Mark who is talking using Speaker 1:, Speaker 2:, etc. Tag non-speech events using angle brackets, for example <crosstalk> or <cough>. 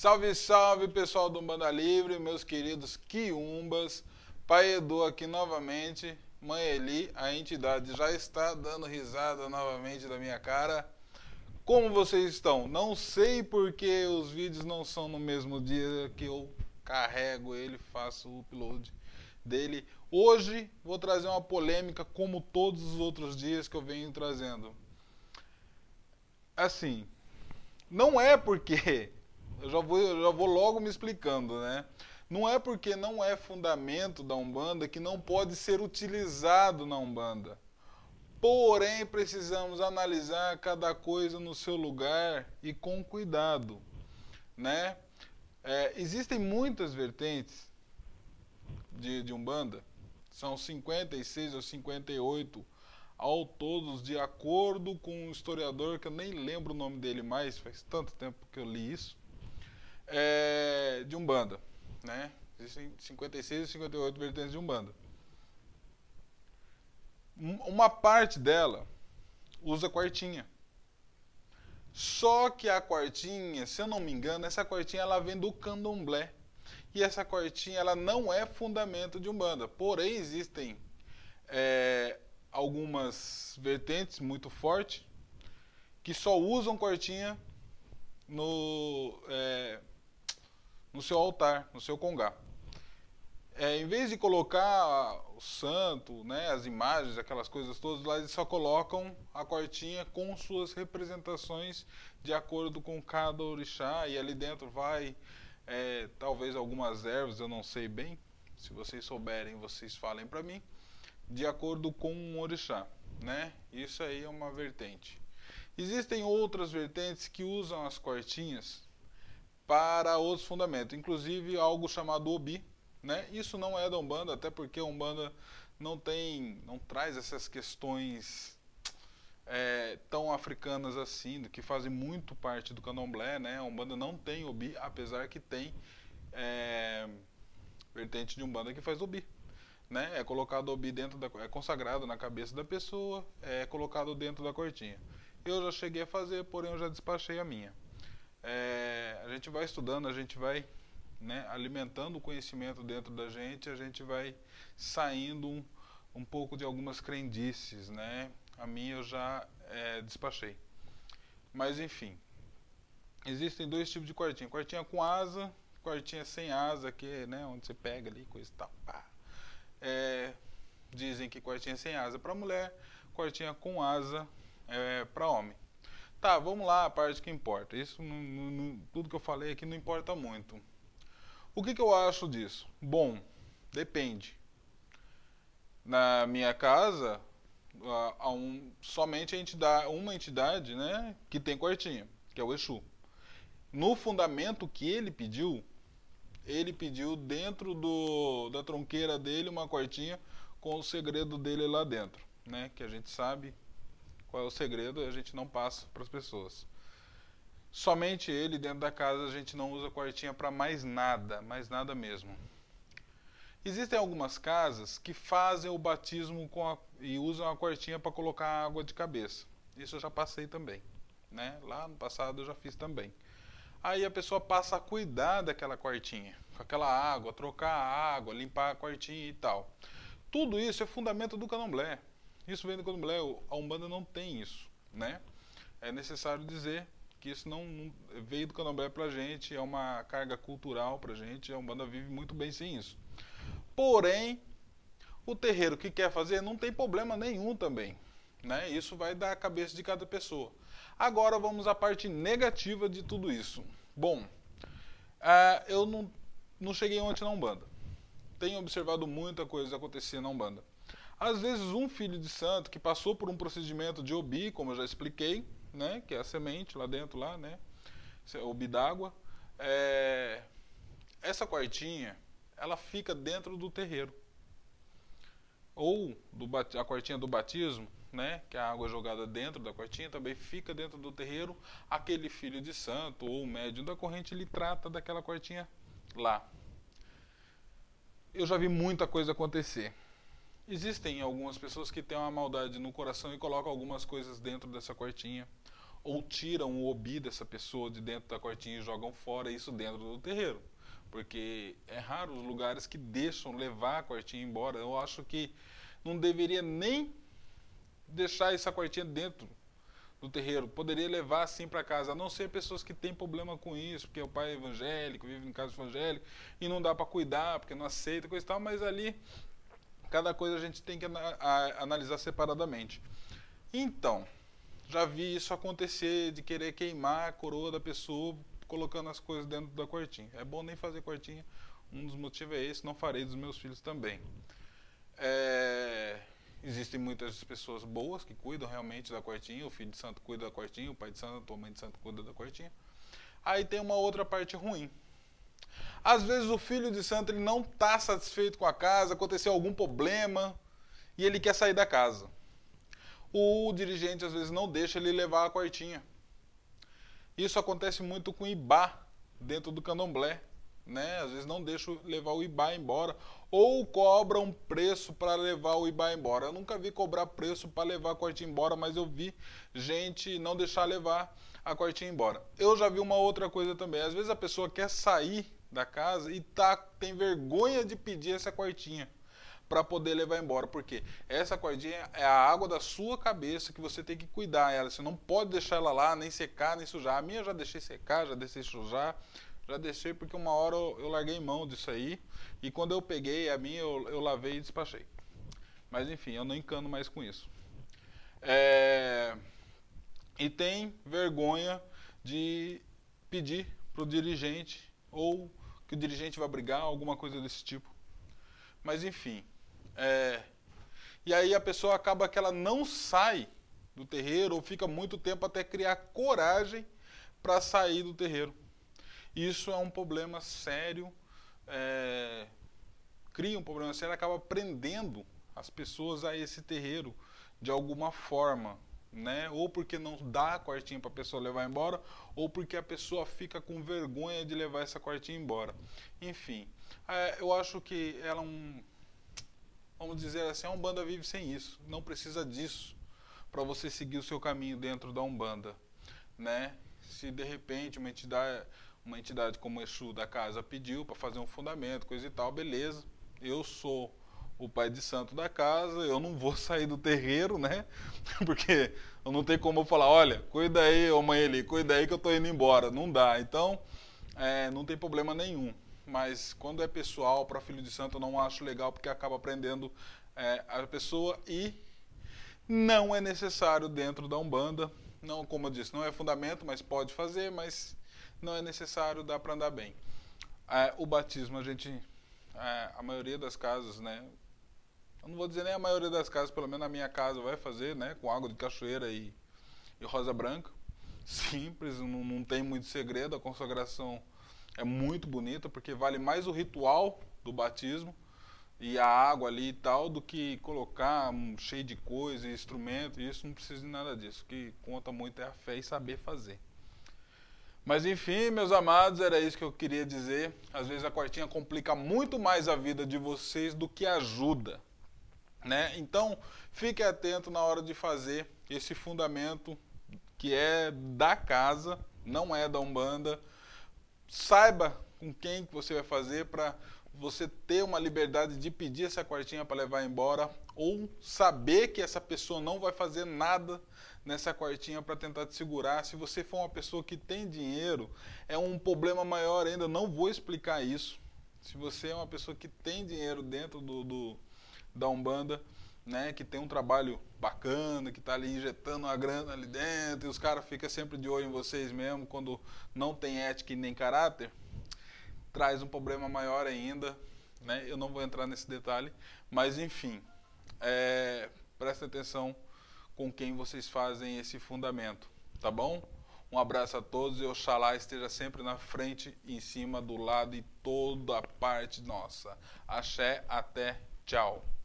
Speaker 1: Salve, salve pessoal do Umbanda Livre, meus queridos quiumbas. Pai Edu aqui novamente. Mãe Eli, a entidade já está dando risada novamente da minha cara. Como vocês estão? Não sei porque os vídeos não são no mesmo dia que eu carrego ele, faço o upload dele. Hoje vou trazer uma polêmica como todos os outros dias que eu venho trazendo. Assim, não é porque eu já vou, eu já vou logo me explicando, né? Não é porque não é fundamento da Umbanda que não pode ser utilizado na Umbanda. Porém, precisamos analisar cada coisa no seu lugar e com cuidado, né? É, existem muitas vertentes de, de Umbanda, são 56 ou 58 ao todos, de acordo com um historiador que eu nem lembro o nome dele mais, faz tanto tempo que eu li isso é, de Umbanda. Né? Existem 56 e 58 vertentes de Umbanda. Uma parte dela usa quartinha. Só que a quartinha, se eu não me engano, essa quartinha ela vem do candomblé. E essa quartinha ela não é fundamento de Umbanda. Porém, existem é, algumas vertentes muito fortes que só usam quartinha no, é, no seu altar, no seu congá. É, em vez de colocar o santo, né, as imagens, aquelas coisas todas lá, eles só colocam a cortinha com suas representações de acordo com cada orixá e ali dentro vai é, talvez algumas ervas, eu não sei bem. Se vocês souberem, vocês falem para mim. De acordo com um orixá, né? Isso aí é uma vertente. Existem outras vertentes que usam as cortinhas para outros fundamentos, inclusive algo chamado Obi, né? Isso não é da Umbanda, até porque a Umbanda não tem, não traz essas questões é, tão africanas assim, que fazem muito parte do candomblé, né? A Umbanda não tem Obi, apesar que tem é, vertente de Umbanda que faz Obi. Né? É colocado Obi dentro da. é consagrado na cabeça da pessoa, é colocado dentro da cortinha. Eu já cheguei a fazer, porém eu já despachei a minha é, a gente vai estudando, a gente vai né, alimentando o conhecimento dentro da gente, a gente vai saindo um, um pouco de algumas crendices, né? A minha eu já é, despachei. Mas enfim, existem dois tipos de quartinha. Quartinha com asa, quartinha sem asa, que é né, onde você pega ali, coisa e tal. Pá. É, dizem que quartinha sem asa para mulher, quartinha com asa é, para homem. Tá, vamos lá, a parte que importa. Isso, não, não, tudo que eu falei aqui não importa muito. O que, que eu acho disso? Bom, depende. Na minha casa, há um, somente a entidade, uma entidade né, que tem quartinha, que é o Exu. No fundamento que ele pediu, ele pediu dentro do, da tronqueira dele uma quartinha com o segredo dele lá dentro, né? Que a gente sabe qual é o segredo, a gente não passa para as pessoas. Somente ele dentro da casa a gente não usa quartinha para mais nada, mais nada mesmo. Existem algumas casas que fazem o batismo a, e usam a quartinha para colocar água de cabeça. Isso eu já passei também, né? Lá no passado eu já fiz também. Aí a pessoa passa a cuidar daquela quartinha, com aquela água, trocar a água, limpar a quartinha e tal. Tudo isso é fundamento do candomblé. Isso vem do candomblé, a Umbanda não tem isso, né? É necessário dizer que isso não, veio do candomblé pra gente, é uma carga cultural pra gente, a Umbanda vive muito bem sem isso. Porém, o terreiro que quer fazer não tem problema nenhum também, né? Isso vai da cabeça de cada pessoa. Agora vamos à parte negativa de tudo isso. Bom, uh, eu não, não cheguei ontem na Umbanda. Tenho observado muita coisa acontecer na Umbanda. Às vezes, um filho de santo que passou por um procedimento de obi, como eu já expliquei, né, que é a semente lá dentro, lá, né, obi d'água, é, essa quartinha, ela fica dentro do terreiro. Ou do, a quartinha do batismo, né, que é a água jogada dentro da quartinha, também fica dentro do terreiro. Aquele filho de santo ou médium da corrente, ele trata daquela quartinha lá. Eu já vi muita coisa acontecer. Existem algumas pessoas que têm uma maldade no coração e colocam algumas coisas dentro dessa quartinha. ou tiram o obi dessa pessoa de dentro da cortinha e jogam fora isso dentro do terreiro. Porque é raro os lugares que deixam levar a cortinha embora. Eu acho que não deveria nem deixar essa cortinha dentro do terreiro. Poderia levar assim para casa, a não ser pessoas que têm problema com isso, porque o pai é evangélico, vive em casa evangélico e não dá para cuidar, porque não aceita, coisa e tal, mas ali cada coisa a gente tem que analisar separadamente. Então, já vi isso acontecer de querer queimar a coroa da pessoa colocando as coisas dentro da quartinha. É bom nem fazer quartinha. Um dos motivos é esse, não farei dos meus filhos também. É, existem muitas pessoas boas que cuidam realmente da quartinha. O filho de santo cuida da quartinha, o pai de santo, a mãe de santo cuida da quartinha. Aí tem uma outra parte ruim. Às vezes o filho de santo ele não está satisfeito com a casa, aconteceu algum problema e ele quer sair da casa. O dirigente às vezes não deixa ele levar a quartinha. Isso acontece muito com Ibá dentro do candomblé. Né? Às vezes não deixa levar o Ibá embora. Ou cobra um preço para levar o Ibá embora. Eu nunca vi cobrar preço para levar a quartinha embora, mas eu vi gente não deixar levar a quartinha embora. Eu já vi uma outra coisa também. Às vezes a pessoa quer sair da casa e tá, tem vergonha de pedir essa quartinha para poder levar embora, porque essa cordinha é a água da sua cabeça que você tem que cuidar ela. Você não pode deixar ela lá, nem secar, nem sujar. A minha eu já deixei secar, já deixei sujar, já deixei porque uma hora eu, eu larguei mão disso aí e quando eu peguei a minha eu, eu lavei e despachei. Mas enfim, eu não encano mais com isso. É... E tem vergonha de pedir para o dirigente ou que o dirigente vai brigar, alguma coisa desse tipo. Mas enfim, é, e aí a pessoa acaba que ela não sai do terreiro ou fica muito tempo até criar coragem para sair do terreiro. Isso é um problema sério, é, cria um problema sério, acaba prendendo as pessoas a esse terreiro de alguma forma, né? Ou porque não dá a quartinha para a pessoa levar embora, ou porque a pessoa fica com vergonha de levar essa quartinha embora. Enfim, é, eu acho que ela é um vamos dizer assim, a Umbanda vive sem isso, não precisa disso para você seguir o seu caminho dentro da Umbanda, né? Se de repente uma entidade, uma entidade como o Exu da casa pediu para fazer um fundamento, coisa e tal, beleza. Eu sou o pai de santo da casa, eu não vou sair do terreiro, né? <laughs> Porque eu não tenho como eu falar, olha, cuida aí, ô mãe ali, cuida aí que eu tô indo embora. Não dá. Então, é, não tem problema nenhum mas quando é pessoal, para filho de santo, eu não acho legal porque acaba aprendendo é, a pessoa e não é necessário dentro da Umbanda. Não, como eu disse, não é fundamento, mas pode fazer, mas não é necessário, dá para andar bem. É, o batismo, a gente, é, a maioria das casas, né? Eu não vou dizer nem a maioria das casas, pelo menos na minha casa vai fazer, né? Com água de cachoeira e, e rosa branca. Simples, não, não tem muito segredo, a consagração é muito bonita porque vale mais o ritual do batismo e a água ali e tal do que colocar um cheio de coisa instrumento. E isso não precisa de nada disso. O que conta muito é a fé e saber fazer. Mas enfim, meus amados, era isso que eu queria dizer. Às vezes a quartinha complica muito mais a vida de vocês do que ajuda. Né? Então, fique atento na hora de fazer esse fundamento que é da casa, não é da Umbanda saiba com quem você vai fazer para você ter uma liberdade de pedir essa quartinha para levar embora ou saber que essa pessoa não vai fazer nada nessa quartinha para tentar te segurar. Se você for uma pessoa que tem dinheiro, é um problema maior ainda. Não vou explicar isso. Se você é uma pessoa que tem dinheiro dentro do, do da Umbanda, né, que tem um trabalho bacana, que está ali injetando uma grana ali dentro, e os caras ficam sempre de olho em vocês mesmo, quando não tem ética e nem caráter, traz um problema maior ainda. Né? Eu não vou entrar nesse detalhe, mas enfim, é, presta atenção com quem vocês fazem esse fundamento, tá bom? Um abraço a todos e Oxalá esteja sempre na frente, em cima, do lado e toda a parte nossa. Axé, até, tchau.